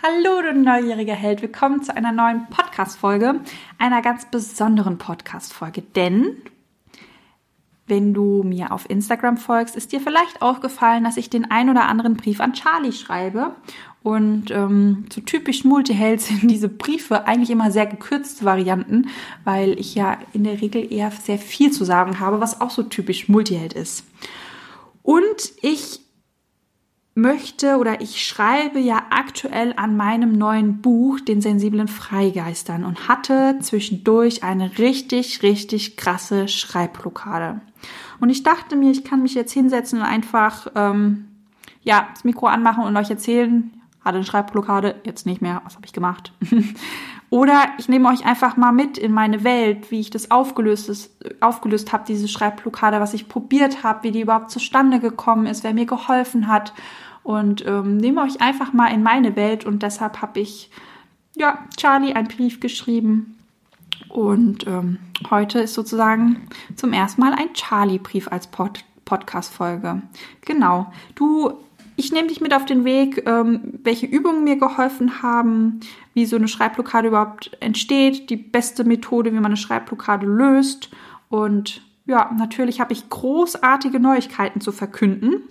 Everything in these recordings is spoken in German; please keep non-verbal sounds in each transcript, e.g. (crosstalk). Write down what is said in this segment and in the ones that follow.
Hallo, du neugieriger Held. Willkommen zu einer neuen Podcast-Folge, einer ganz besonderen Podcast-Folge. Denn, wenn du mir auf Instagram folgst, ist dir vielleicht aufgefallen, dass ich den ein oder anderen Brief an Charlie schreibe. Und ähm, so typisch Multiheld sind diese Briefe eigentlich immer sehr gekürzte Varianten, weil ich ja in der Regel eher sehr viel zu sagen habe, was auch so typisch Multiheld ist. Und ich möchte oder ich schreibe ja aktuell an meinem neuen Buch, den sensiblen Freigeistern, und hatte zwischendurch eine richtig, richtig krasse Schreibblockade. Und ich dachte mir, ich kann mich jetzt hinsetzen und einfach ähm, ja das Mikro anmachen und euch erzählen, hatte eine Schreibblockade, jetzt nicht mehr, was habe ich gemacht? (laughs) Oder ich nehme euch einfach mal mit in meine Welt, wie ich das aufgelöst, aufgelöst habe, diese Schreibblockade, was ich probiert habe, wie die überhaupt zustande gekommen ist, wer mir geholfen hat und ähm, nehme euch einfach mal in meine Welt und deshalb habe ich ja Charlie einen Brief geschrieben und ähm, heute ist sozusagen zum ersten Mal ein Charlie-Brief als Pod Podcast-Folge. Genau. Du, ich nehme dich mit auf den Weg, ähm, welche Übungen mir geholfen haben, wie so eine Schreibblockade überhaupt entsteht, die beste Methode, wie man eine Schreibblockade löst. Und ja, natürlich habe ich großartige Neuigkeiten zu verkünden.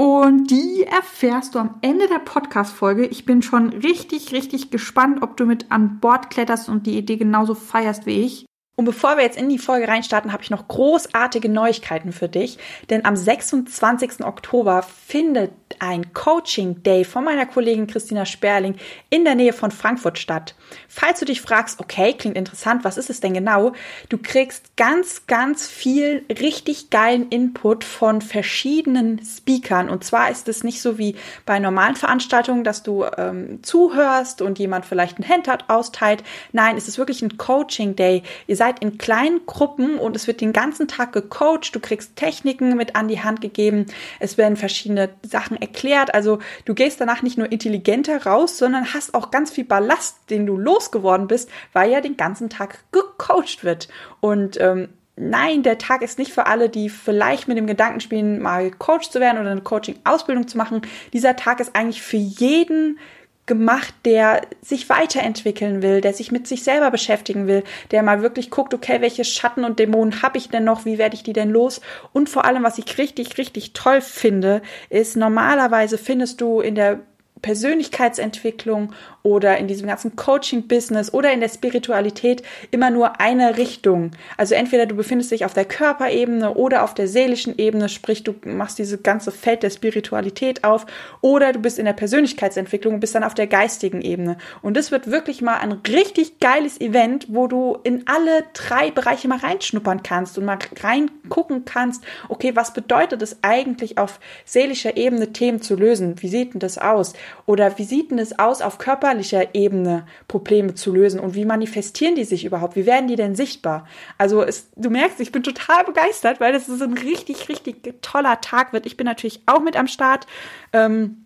Und die erfährst du am Ende der Podcast-Folge. Ich bin schon richtig, richtig gespannt, ob du mit an Bord kletterst und die Idee genauso feierst wie ich. Und bevor wir jetzt in die Folge reinstarten, habe ich noch großartige Neuigkeiten für dich. Denn am 26. Oktober findet ein Coaching Day von meiner Kollegin Christina Sperling in der Nähe von Frankfurt statt. Falls du dich fragst, okay, klingt interessant, was ist es denn genau? Du kriegst ganz, ganz viel richtig geilen Input von verschiedenen Speakern. Und zwar ist es nicht so wie bei normalen Veranstaltungen, dass du ähm, zuhörst und jemand vielleicht ein Handout austeilt. Nein, es ist wirklich ein Coaching Day. Ihr seid seid in kleinen Gruppen und es wird den ganzen Tag gecoacht. Du kriegst Techniken mit an die Hand gegeben. Es werden verschiedene Sachen erklärt. Also du gehst danach nicht nur intelligenter raus, sondern hast auch ganz viel Ballast, den du losgeworden bist, weil ja den ganzen Tag gecoacht wird. Und ähm, Nein, der Tag ist nicht für alle, die vielleicht mit dem Gedanken spielen, mal Coach zu werden oder eine Coaching-Ausbildung zu machen. Dieser Tag ist eigentlich für jeden gemacht, der sich weiterentwickeln will, der sich mit sich selber beschäftigen will, der mal wirklich guckt, okay, welche Schatten und Dämonen habe ich denn noch, wie werde ich die denn los? Und vor allem, was ich richtig, richtig toll finde, ist, normalerweise findest du in der Persönlichkeitsentwicklung oder in diesem ganzen Coaching-Business oder in der Spiritualität immer nur eine Richtung. Also entweder du befindest dich auf der Körperebene oder auf der seelischen Ebene, sprich du machst dieses ganze Feld der Spiritualität auf, oder du bist in der Persönlichkeitsentwicklung und bist dann auf der geistigen Ebene. Und das wird wirklich mal ein richtig geiles Event, wo du in alle drei Bereiche mal reinschnuppern kannst und mal reingucken kannst, okay, was bedeutet es eigentlich auf seelischer Ebene Themen zu lösen? Wie sieht denn das aus? Oder wie sieht denn es aus auf Körper körperlicher Ebene Probleme zu lösen und wie manifestieren die sich überhaupt? Wie werden die denn sichtbar? Also es, du merkst, ich bin total begeistert, weil das ist ein richtig, richtig toller Tag wird. Ich bin natürlich auch mit am Start. Ähm,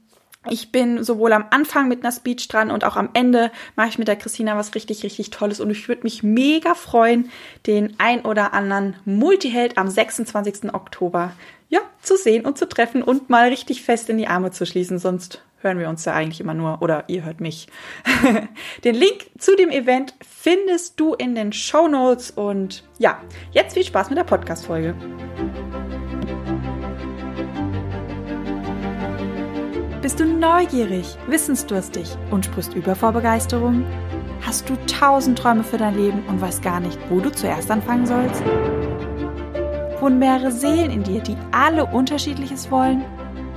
ich bin sowohl am Anfang mit einer Speech dran und auch am Ende mache ich mit der Christina was richtig, richtig Tolles. Und ich würde mich mega freuen, den ein oder anderen Multiheld am 26. Oktober ja, zu sehen und zu treffen und mal richtig fest in die Arme zu schließen. Sonst hören wir uns ja eigentlich immer nur oder ihr hört mich. (laughs) den Link zu dem Event findest du in den Show Notes und ja, jetzt viel Spaß mit der Podcast-Folge. Bist du neugierig, wissensdurstig und sprichst über vor Begeisterung? Hast du tausend Träume für dein Leben und weißt gar nicht, wo du zuerst anfangen sollst? Wohnen mehrere Seelen in dir, die alle unterschiedliches wollen?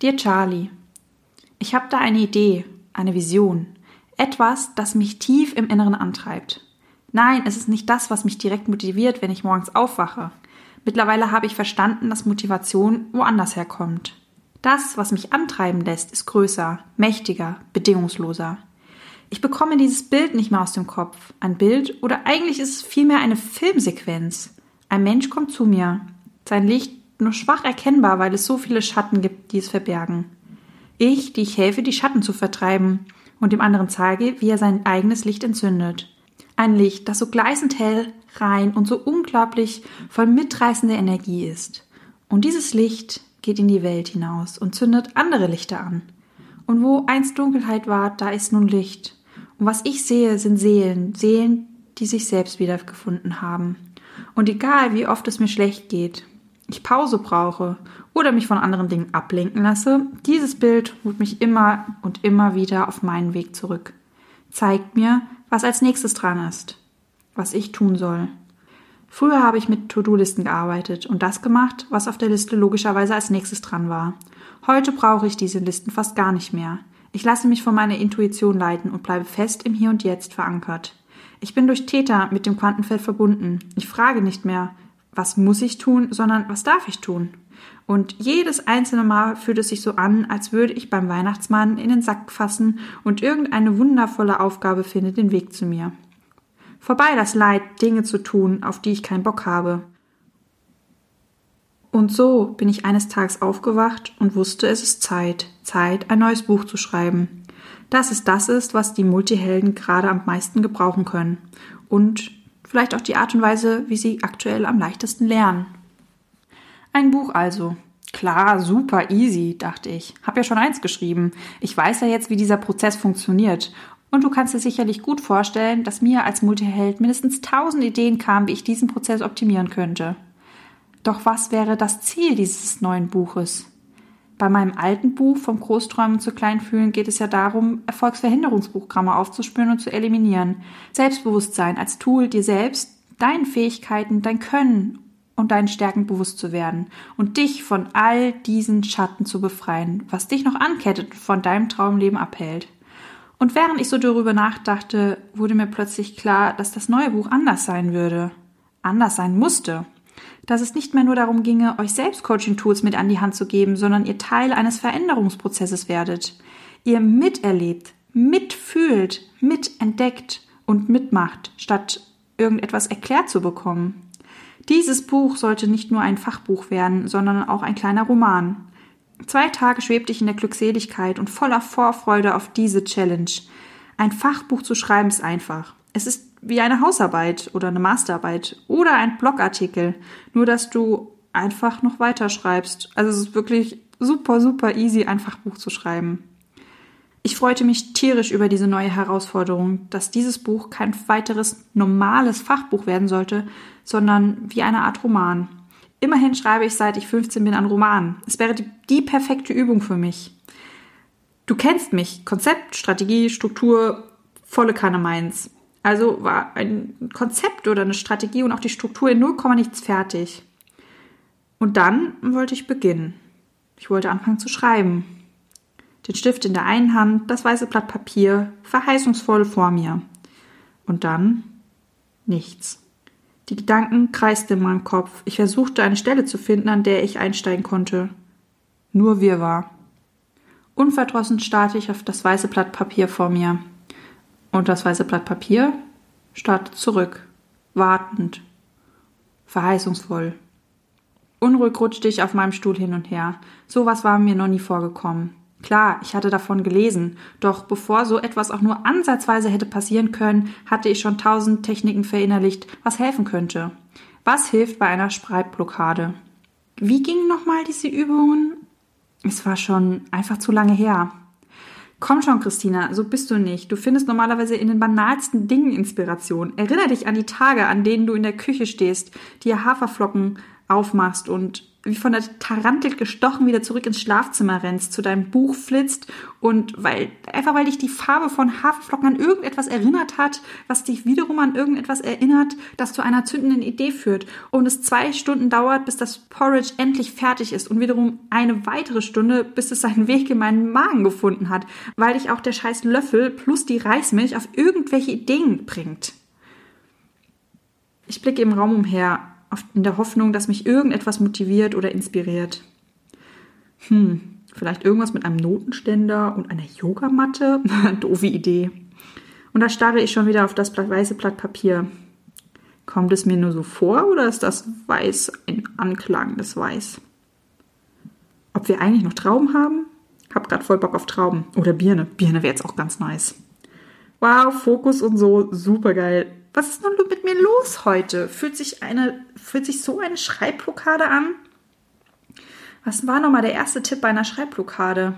Dear Charlie, ich habe da eine Idee, eine Vision, etwas, das mich tief im Inneren antreibt. Nein, es ist nicht das, was mich direkt motiviert, wenn ich morgens aufwache. Mittlerweile habe ich verstanden, dass Motivation woanders herkommt. Das, was mich antreiben lässt, ist größer, mächtiger, bedingungsloser. Ich bekomme dieses Bild nicht mehr aus dem Kopf. Ein Bild oder eigentlich ist es vielmehr eine Filmsequenz. Ein Mensch kommt zu mir. Sein Licht nur schwach erkennbar, weil es so viele Schatten gibt, die es verbergen. Ich, die ich helfe, die Schatten zu vertreiben und dem anderen zeige, wie er sein eigenes Licht entzündet. Ein Licht, das so gleißend hell, rein und so unglaublich voll mitreißender Energie ist. Und dieses Licht geht in die Welt hinaus und zündet andere Lichter an. Und wo einst Dunkelheit war, da ist nun Licht. Und was ich sehe, sind Seelen, Seelen, die sich selbst wiedergefunden haben. Und egal, wie oft es mir schlecht geht, ich Pause brauche oder mich von anderen Dingen ablenken lasse, dieses Bild holt mich immer und immer wieder auf meinen Weg zurück. Zeigt mir, was als nächstes dran ist, was ich tun soll. Früher habe ich mit To-Do-Listen gearbeitet und das gemacht, was auf der Liste logischerweise als nächstes dran war. Heute brauche ich diese Listen fast gar nicht mehr. Ich lasse mich von meiner Intuition leiten und bleibe fest im Hier und Jetzt verankert. Ich bin durch Täter mit dem Quantenfeld verbunden. Ich frage nicht mehr, was muss ich tun, sondern was darf ich tun? Und jedes einzelne Mal fühlt es sich so an, als würde ich beim Weihnachtsmann in den Sack fassen und irgendeine wundervolle Aufgabe findet den Weg zu mir. Vorbei das Leid, Dinge zu tun, auf die ich keinen Bock habe. Und so bin ich eines Tages aufgewacht und wusste, es ist Zeit, Zeit, ein neues Buch zu schreiben. Dass es das ist, was die Multihelden gerade am meisten gebrauchen können. Und vielleicht auch die Art und Weise, wie sie aktuell am leichtesten lernen. Ein Buch also. Klar, super easy, dachte ich. Hab ja schon eins geschrieben. Ich weiß ja jetzt, wie dieser Prozess funktioniert. Und du kannst dir sicherlich gut vorstellen, dass mir als Multiheld mindestens tausend Ideen kamen, wie ich diesen Prozess optimieren könnte. Doch was wäre das Ziel dieses neuen Buches? Bei meinem alten Buch vom Großträumen zu Kleinfühlen geht es ja darum, Erfolgsverhinderungsprogramme aufzuspüren und zu eliminieren. Selbstbewusstsein als Tool, dir selbst, deinen Fähigkeiten, dein Können und deinen Stärken bewusst zu werden und dich von all diesen Schatten zu befreien, was dich noch ankettet und von deinem Traumleben abhält. Und während ich so darüber nachdachte, wurde mir plötzlich klar, dass das neue Buch anders sein würde. Anders sein musste dass es nicht mehr nur darum ginge, euch selbst Coaching-Tools mit an die Hand zu geben, sondern ihr Teil eines Veränderungsprozesses werdet. Ihr miterlebt, mitfühlt, mitentdeckt und mitmacht, statt irgendetwas erklärt zu bekommen. Dieses Buch sollte nicht nur ein Fachbuch werden, sondern auch ein kleiner Roman. Zwei Tage schwebte ich in der Glückseligkeit und voller Vorfreude auf diese Challenge. Ein Fachbuch zu schreiben ist einfach. Es ist wie eine Hausarbeit oder eine Masterarbeit oder ein Blogartikel, nur dass du einfach noch weiterschreibst. Also es ist wirklich super, super easy, ein Fachbuch zu schreiben. Ich freute mich tierisch über diese neue Herausforderung, dass dieses Buch kein weiteres normales Fachbuch werden sollte, sondern wie eine Art Roman. Immerhin schreibe ich seit ich 15 bin an Romanen. Es wäre die, die perfekte Übung für mich. Du kennst mich. Konzept, Strategie, Struktur, volle Kanne meins. Also war ein Konzept oder eine Strategie und auch die Struktur in 0, nichts fertig. Und dann wollte ich beginnen. Ich wollte anfangen zu schreiben. Den Stift in der einen Hand, das weiße Blatt Papier, verheißungsvoll vor mir. Und dann nichts. Die Gedanken kreisten in meinem Kopf. Ich versuchte eine Stelle zu finden, an der ich einsteigen konnte. Nur wir war. Unverdrossen starrte ich auf das weiße Blatt Papier vor mir. Und das weiße Blatt Papier starrte zurück, wartend, verheißungsvoll. Unruhig rutschte ich auf meinem Stuhl hin und her. Sowas war mir noch nie vorgekommen. Klar, ich hatte davon gelesen, doch bevor so etwas auch nur ansatzweise hätte passieren können, hatte ich schon tausend Techniken verinnerlicht, was helfen könnte. Was hilft bei einer Spreitblockade? Wie gingen nochmal diese Übungen? Es war schon einfach zu lange her. Komm schon, Christina, so bist du nicht. Du findest normalerweise in den banalsten Dingen Inspiration. Erinnere dich an die Tage, an denen du in der Küche stehst, dir Haferflocken aufmachst und wie von der Tarantel gestochen wieder zurück ins Schlafzimmer rennst, zu deinem Buch flitzt und weil, einfach weil dich die Farbe von Haferflocken an irgendetwas erinnert hat, was dich wiederum an irgendetwas erinnert, das zu einer zündenden Idee führt und es zwei Stunden dauert, bis das Porridge endlich fertig ist und wiederum eine weitere Stunde, bis es seinen Weg in meinen Magen gefunden hat, weil dich auch der scheiß Löffel plus die Reismilch auf irgendwelche Ideen bringt. Ich blicke im Raum umher in der Hoffnung, dass mich irgendetwas motiviert oder inspiriert. Hm, Vielleicht irgendwas mit einem Notenständer und einer Yogamatte? (laughs) Doofe Idee. Und da starre ich schon wieder auf das weiße Blatt Papier. Kommt es mir nur so vor oder ist das Weiß ein Anklang des Weiß? Ob wir eigentlich noch Trauben haben? Hab grad voll Bock auf Trauben. Oder Birne. Birne wäre jetzt auch ganz nice. Wow, Fokus und so, super geil. Was ist nun mit mir los heute? Fühlt sich eine, fühlt sich so eine Schreibblockade an? Was war nochmal der erste Tipp bei einer Schreibblockade?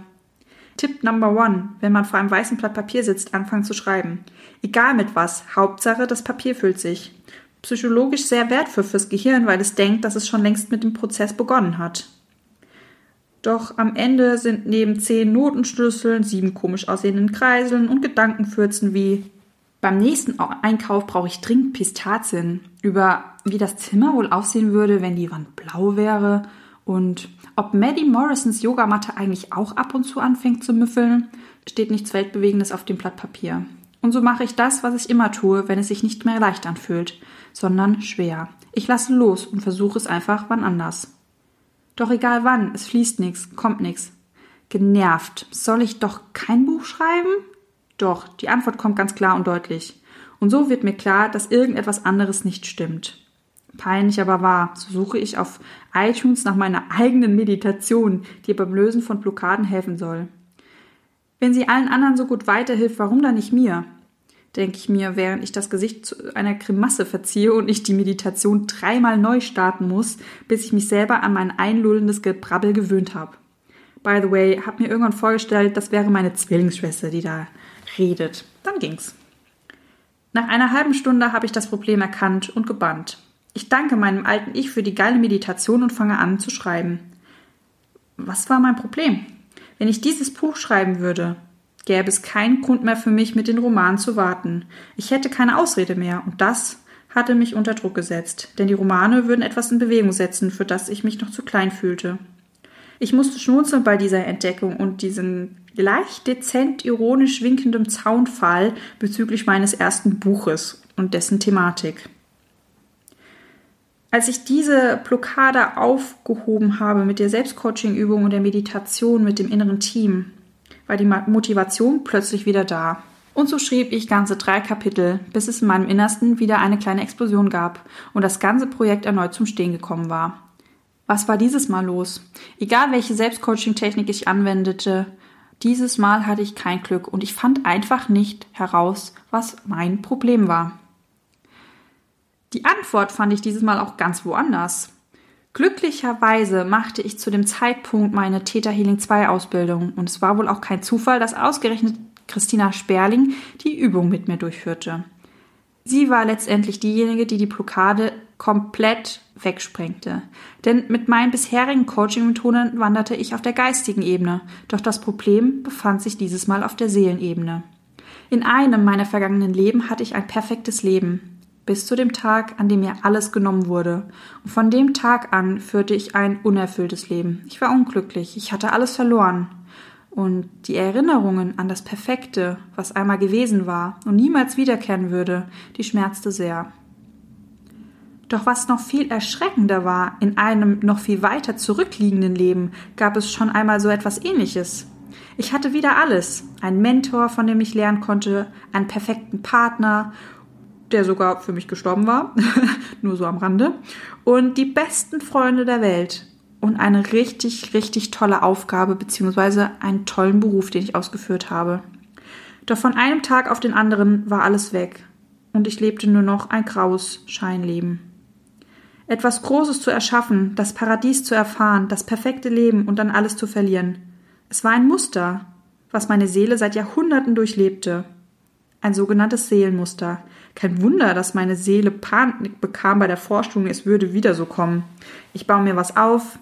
Tipp Number One, wenn man vor einem weißen Blatt Papier sitzt, anfangen zu schreiben. Egal mit was, Hauptsache, das Papier füllt sich. Psychologisch sehr wertvoll fürs Gehirn, weil es denkt, dass es schon längst mit dem Prozess begonnen hat. Doch am Ende sind neben zehn Notenschlüsseln, sieben komisch aussehenden Kreiseln und Gedankenfürzen wie beim nächsten Einkauf brauche ich dringend Pistazien. Über wie das Zimmer wohl aussehen würde, wenn die Wand blau wäre und ob Maddie Morrisons Yogamatte eigentlich auch ab und zu anfängt zu müffeln, steht nichts Weltbewegendes auf dem Blatt Papier. Und so mache ich das, was ich immer tue, wenn es sich nicht mehr leicht anfühlt, sondern schwer. Ich lasse los und versuche es einfach wann anders. Doch egal wann, es fließt nichts, kommt nichts. Genervt. Soll ich doch kein Buch schreiben? Doch, die Antwort kommt ganz klar und deutlich. Und so wird mir klar, dass irgendetwas anderes nicht stimmt. Peinlich aber wahr, so suche ich auf iTunes nach meiner eigenen Meditation, die beim Lösen von Blockaden helfen soll. Wenn sie allen anderen so gut weiterhilft, warum dann nicht mir? denke ich mir, während ich das Gesicht zu einer Grimasse verziehe und ich die Meditation dreimal neu starten muss, bis ich mich selber an mein einlullendes Gebrabbel gewöhnt habe. By the way, hab mir irgendwann vorgestellt, das wäre meine Zwillingsschwester, die da redet. Dann ging's. Nach einer halben Stunde habe ich das Problem erkannt und gebannt. Ich danke meinem alten Ich für die geile Meditation und fange an zu schreiben. Was war mein Problem? Wenn ich dieses Buch schreiben würde, gäbe es keinen Grund mehr für mich, mit den Romanen zu warten. Ich hätte keine Ausrede mehr, und das hatte mich unter Druck gesetzt, denn die Romane würden etwas in Bewegung setzen, für das ich mich noch zu klein fühlte. Ich musste schmunzeln bei dieser Entdeckung und diesem leicht dezent ironisch winkendem Zaunfall bezüglich meines ersten Buches und dessen Thematik. Als ich diese Blockade aufgehoben habe mit der Selbstcoaching-Übung und der Meditation mit dem inneren Team, war die Motivation plötzlich wieder da. Und so schrieb ich ganze drei Kapitel, bis es in meinem Innersten wieder eine kleine Explosion gab und das ganze Projekt erneut zum Stehen gekommen war. Was war dieses Mal los? Egal welche Selbstcoaching-Technik ich anwendete, dieses Mal hatte ich kein Glück und ich fand einfach nicht heraus, was mein Problem war. Die Antwort fand ich dieses Mal auch ganz woanders. Glücklicherweise machte ich zu dem Zeitpunkt meine Theta Healing 2 Ausbildung und es war wohl auch kein Zufall, dass ausgerechnet Christina Sperling die Übung mit mir durchführte. Sie war letztendlich diejenige, die die Blockade komplett wegsprengte. Denn mit meinen bisherigen Coaching-Methoden wanderte ich auf der geistigen Ebene, doch das Problem befand sich dieses Mal auf der Seelenebene. In einem meiner vergangenen Leben hatte ich ein perfektes Leben bis zu dem Tag, an dem mir alles genommen wurde. Und von dem Tag an führte ich ein unerfülltes Leben. Ich war unglücklich, ich hatte alles verloren. Und die Erinnerungen an das Perfekte, was einmal gewesen war und niemals wiederkehren würde, die schmerzte sehr. Doch was noch viel erschreckender war, in einem noch viel weiter zurückliegenden Leben gab es schon einmal so etwas ähnliches. Ich hatte wieder alles. Einen Mentor, von dem ich lernen konnte, einen perfekten Partner der sogar für mich gestorben war, (laughs) nur so am Rande, und die besten Freunde der Welt und eine richtig, richtig tolle Aufgabe beziehungsweise einen tollen Beruf, den ich ausgeführt habe. Doch von einem Tag auf den anderen war alles weg und ich lebte nur noch ein graues Scheinleben. Etwas Großes zu erschaffen, das Paradies zu erfahren, das perfekte Leben und dann alles zu verlieren. Es war ein Muster, was meine Seele seit Jahrhunderten durchlebte. Ein sogenanntes Seelenmuster, kein Wunder, dass meine Seele Panik bekam bei der Vorstellung, es würde wieder so kommen. Ich baue mir was auf,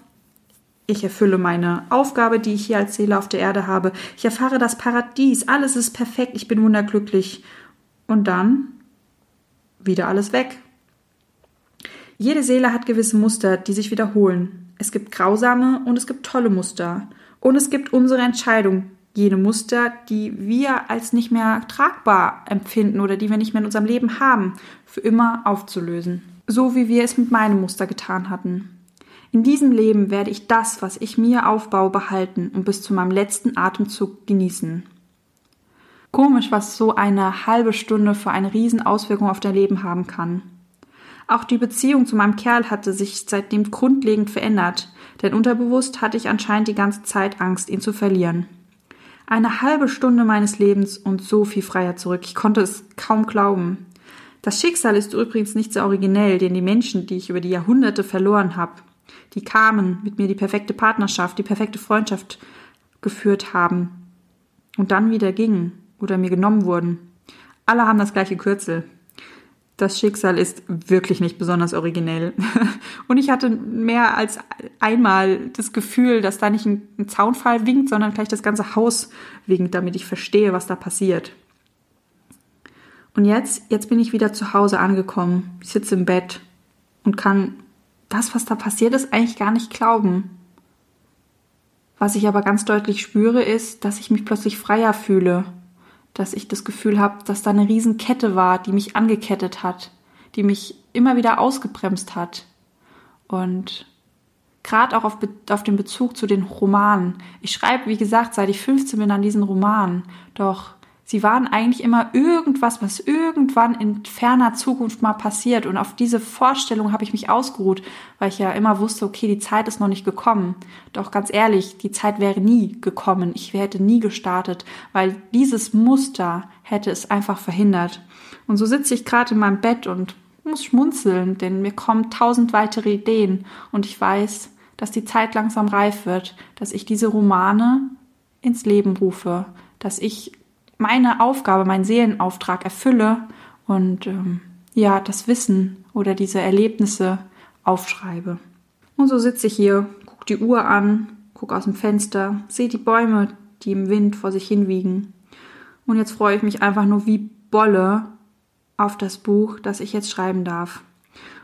ich erfülle meine Aufgabe, die ich hier als Seele auf der Erde habe. Ich erfahre das Paradies, alles ist perfekt, ich bin wunderglücklich. Und dann wieder alles weg. Jede Seele hat gewisse Muster, die sich wiederholen. Es gibt grausame und es gibt tolle Muster. Und es gibt unsere Entscheidung, jene Muster, die wir als nicht mehr tragbar empfinden oder die wir nicht mehr in unserem Leben haben, für immer aufzulösen. So wie wir es mit meinem Muster getan hatten. In diesem Leben werde ich das, was ich mir aufbaue, behalten und bis zu meinem letzten Atemzug genießen. Komisch, was so eine halbe Stunde für eine Riesenauswirkung auf dein Leben haben kann. Auch die Beziehung zu meinem Kerl hatte sich seitdem grundlegend verändert, denn unterbewusst hatte ich anscheinend die ganze Zeit Angst, ihn zu verlieren. Eine halbe Stunde meines Lebens und so viel freier zurück. Ich konnte es kaum glauben. Das Schicksal ist übrigens nicht so originell, denn die Menschen, die ich über die Jahrhunderte verloren habe, die kamen, mit mir die perfekte Partnerschaft, die perfekte Freundschaft geführt haben und dann wieder gingen oder mir genommen wurden. Alle haben das gleiche Kürzel das Schicksal ist wirklich nicht besonders originell. (laughs) Und ich hatte mehr als einmal das Gefühl, dass da nicht ein, Zaunfall winkt, sondern gleich das ganze Haus winkt, damit ich verstehe, was da passiert. Und jetzt, jetzt bin ich wieder zu Hause angekommen. Sitze im Bett und kann das, was da passiert ist, eigentlich gar nicht glauben. Was ich aber ganz deutlich spüre, ist, dass ich mich plötzlich freier fühle dass ich das Gefühl habe, dass da eine Riesenkette war, die mich angekettet hat, die mich immer wieder ausgebremst hat. Und gerade auch auf, auf den Bezug zu den Romanen. Ich schreibe, wie gesagt, seit ich 15 bin an diesen Romanen. Doch Sie waren eigentlich immer irgendwas, was irgendwann in ferner Zukunft mal passiert. Und auf diese Vorstellung habe ich mich ausgeruht, weil ich ja immer wusste, okay, die Zeit ist noch nicht gekommen. Doch ganz ehrlich, die Zeit wäre nie gekommen. Ich hätte nie gestartet, weil dieses Muster hätte es einfach verhindert. Und so sitze ich gerade in meinem Bett und muss schmunzeln, denn mir kommen tausend weitere Ideen. Und ich weiß, dass die Zeit langsam reif wird, dass ich diese Romane ins Leben rufe, dass ich meine Aufgabe, meinen Seelenauftrag erfülle und ähm, ja, das Wissen oder diese Erlebnisse aufschreibe. Und so sitze ich hier, gucke die Uhr an, gucke aus dem Fenster, sehe die Bäume, die im Wind vor sich hinwiegen. Und jetzt freue ich mich einfach nur wie Bolle auf das Buch, das ich jetzt schreiben darf.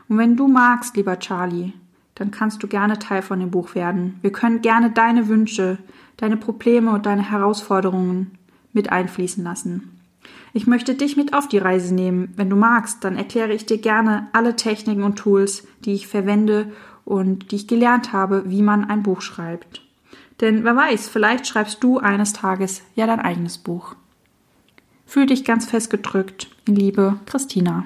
Und wenn du magst, lieber Charlie, dann kannst du gerne Teil von dem Buch werden. Wir können gerne deine Wünsche, deine Probleme und deine Herausforderungen mit einfließen lassen. Ich möchte dich mit auf die Reise nehmen. Wenn du magst, dann erkläre ich dir gerne alle Techniken und Tools, die ich verwende und die ich gelernt habe, wie man ein Buch schreibt. Denn wer weiß, vielleicht schreibst du eines Tages ja dein eigenes Buch. Fühl dich ganz fest gedrückt. Liebe Christina.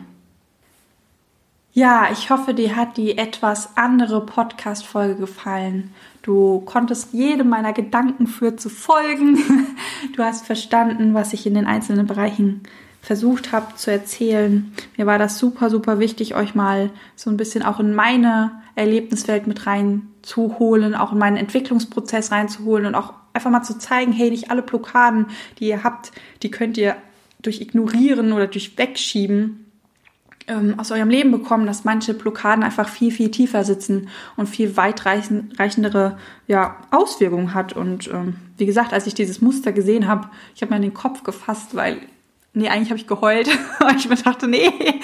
Ja, ich hoffe, dir hat die etwas andere Podcast-Folge gefallen. Du konntest jedem meiner Gedanken für zu folgen. (laughs) Du hast verstanden, was ich in den einzelnen Bereichen versucht habe zu erzählen. Mir war das super, super wichtig, euch mal so ein bisschen auch in meine Erlebniswelt mit reinzuholen, auch in meinen Entwicklungsprozess reinzuholen und auch einfach mal zu zeigen, hey, nicht alle Blockaden, die ihr habt, die könnt ihr durch Ignorieren oder durch Wegschieben ähm, aus eurem Leben bekommen, dass manche Blockaden einfach viel, viel tiefer sitzen und viel weitreichendere ja, Auswirkungen hat. Und ähm, wie gesagt, als ich dieses Muster gesehen habe, ich habe mir in den Kopf gefasst, weil, nee, eigentlich habe ich geheult, (laughs) weil ich mir dachte, nee, (laughs)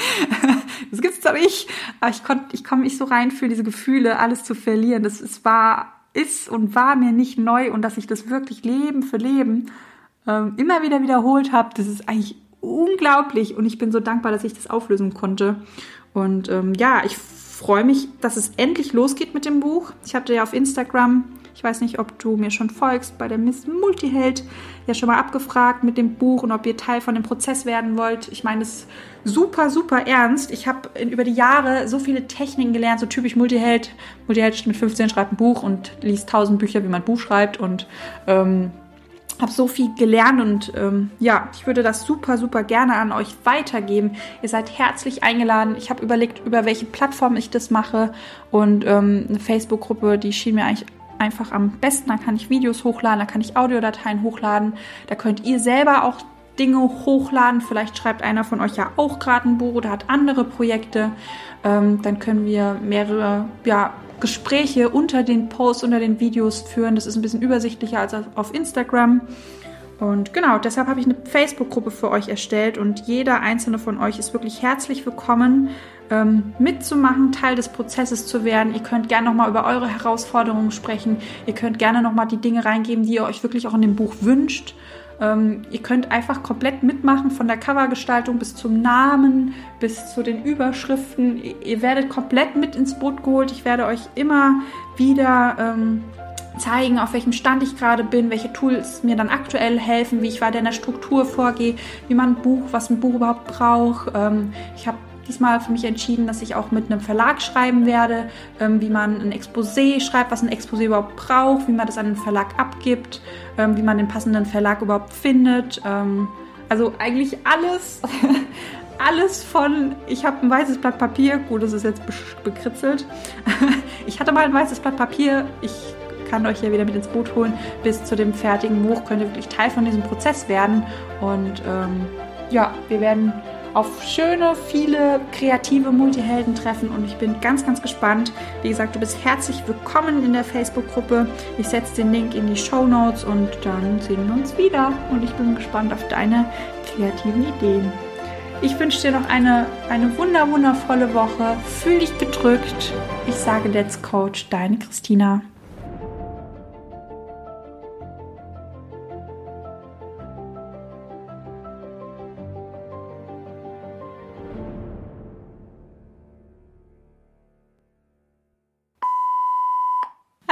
das gibt's doch nicht. Aber ich konnte, ich komme nicht so rein für diese Gefühle, alles zu verlieren. Das ist, war, ist und war mir nicht neu und dass ich das wirklich Leben für Leben ähm, immer wieder wiederholt habe, das ist eigentlich unglaublich und ich bin so dankbar, dass ich das auflösen konnte. Und ähm, ja, ich freue mich, dass es endlich losgeht mit dem Buch. Ich hatte ja auf Instagram, ich weiß nicht, ob du mir schon folgst, bei der Miss Multiheld ja schon mal abgefragt mit dem Buch und ob ihr Teil von dem Prozess werden wollt. Ich meine, es ist super, super ernst. Ich habe über die Jahre so viele Techniken gelernt, so typisch Multiheld. Multiheld mit 15 schreibt ein Buch und liest 1000 Bücher, wie man ein Buch schreibt und ähm, habe so viel gelernt und ähm, ja, ich würde das super, super gerne an euch weitergeben. Ihr seid herzlich eingeladen. Ich habe überlegt, über welche Plattform ich das mache und ähm, eine Facebook-Gruppe, die schien mir eigentlich einfach am besten. Da kann ich Videos hochladen, da kann ich Audiodateien hochladen. Da könnt ihr selber auch Dinge hochladen. Vielleicht schreibt einer von euch ja auch gerade ein Buch oder hat andere Projekte. Ähm, dann können wir mehrere ja, Gespräche unter den Posts, unter den Videos führen. Das ist ein bisschen übersichtlicher als auf Instagram. Und genau, deshalb habe ich eine Facebook-Gruppe für euch erstellt und jeder einzelne von euch ist wirklich herzlich willkommen, ähm, mitzumachen, Teil des Prozesses zu werden. Ihr könnt gerne nochmal über eure Herausforderungen sprechen. Ihr könnt gerne nochmal die Dinge reingeben, die ihr euch wirklich auch in dem Buch wünscht. Ähm, ihr könnt einfach komplett mitmachen, von der Covergestaltung bis zum Namen, bis zu den Überschriften. Ihr werdet komplett mit ins Boot geholt. Ich werde euch immer wieder ähm, zeigen, auf welchem Stand ich gerade bin, welche Tools mir dann aktuell helfen, wie ich weiter in der Struktur vorgehe, wie man ein Buch, was ein Buch überhaupt braucht. Ähm, ich habe diesmal für mich entschieden, dass ich auch mit einem Verlag schreiben werde, ähm, wie man ein Exposé schreibt, was ein Exposé überhaupt braucht, wie man das an den Verlag abgibt, ähm, wie man den passenden Verlag überhaupt findet. Ähm, also eigentlich alles, (laughs) alles von, ich habe ein weißes Blatt Papier, gut, das ist jetzt bekritzelt. (laughs) ich hatte mal ein weißes Blatt Papier, ich kann euch ja wieder mit ins Boot holen. Bis zu dem fertigen Buch könnt ihr wirklich Teil von diesem Prozess werden. Und ähm, ja, wir werden auf schöne, viele kreative Multihelden treffen und ich bin ganz, ganz gespannt. Wie gesagt, du bist herzlich willkommen in der Facebook-Gruppe. Ich setze den Link in die Show Notes und dann sehen wir uns wieder. Und ich bin gespannt auf deine kreativen Ideen. Ich wünsche dir noch eine, eine wunder, wundervolle Woche. Fühl dich gedrückt. Ich sage Let's Coach, deine Christina.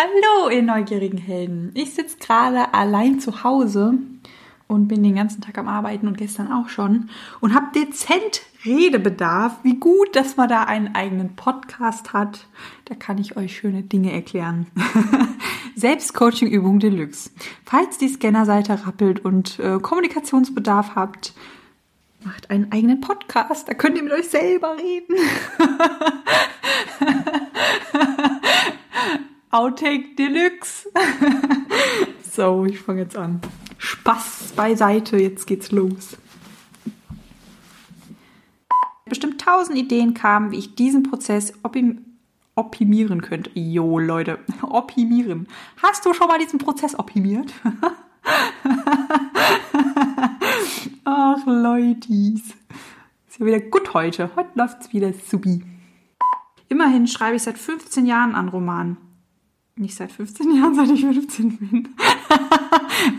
Hallo, ihr neugierigen Helden. Ich sitze gerade allein zu Hause und bin den ganzen Tag am Arbeiten und gestern auch schon und habe dezent Redebedarf. Wie gut, dass man da einen eigenen Podcast hat. Da kann ich euch schöne Dinge erklären. (laughs) Selbstcoaching-Übung Deluxe. Falls die Scannerseite rappelt und äh, Kommunikationsbedarf habt, macht einen eigenen Podcast. Da könnt ihr mit euch selber reden. (laughs) Outtake Deluxe. (laughs) so, ich fange jetzt an. Spaß beiseite, jetzt geht's los. Bestimmt tausend Ideen kamen, wie ich diesen Prozess optimieren könnte. Jo, Leute, (laughs) optimieren. Hast du schon mal diesen Prozess optimiert? (laughs) Ach, Leutis. Ist ja wieder gut heute. Heute läuft's wieder subi. Immerhin schreibe ich seit 15 Jahren an Romanen. Nicht seit 15 Jahren, seit ich 15 bin.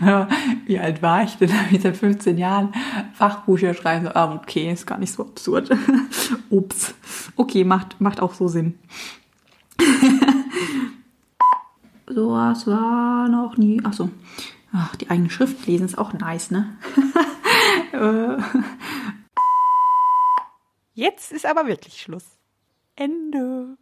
(laughs) ja, wie alt war ich denn? Habe (laughs) ich seit 15 Jahren Fachbücher schreiben. Ah, okay, ist gar nicht so absurd. (laughs) Ups. Okay, macht, macht auch so Sinn. Sowas war noch nie. Ach so. Ach, die eigene Schrift lesen ist auch nice, ne? Jetzt ist aber wirklich Schluss. Ende.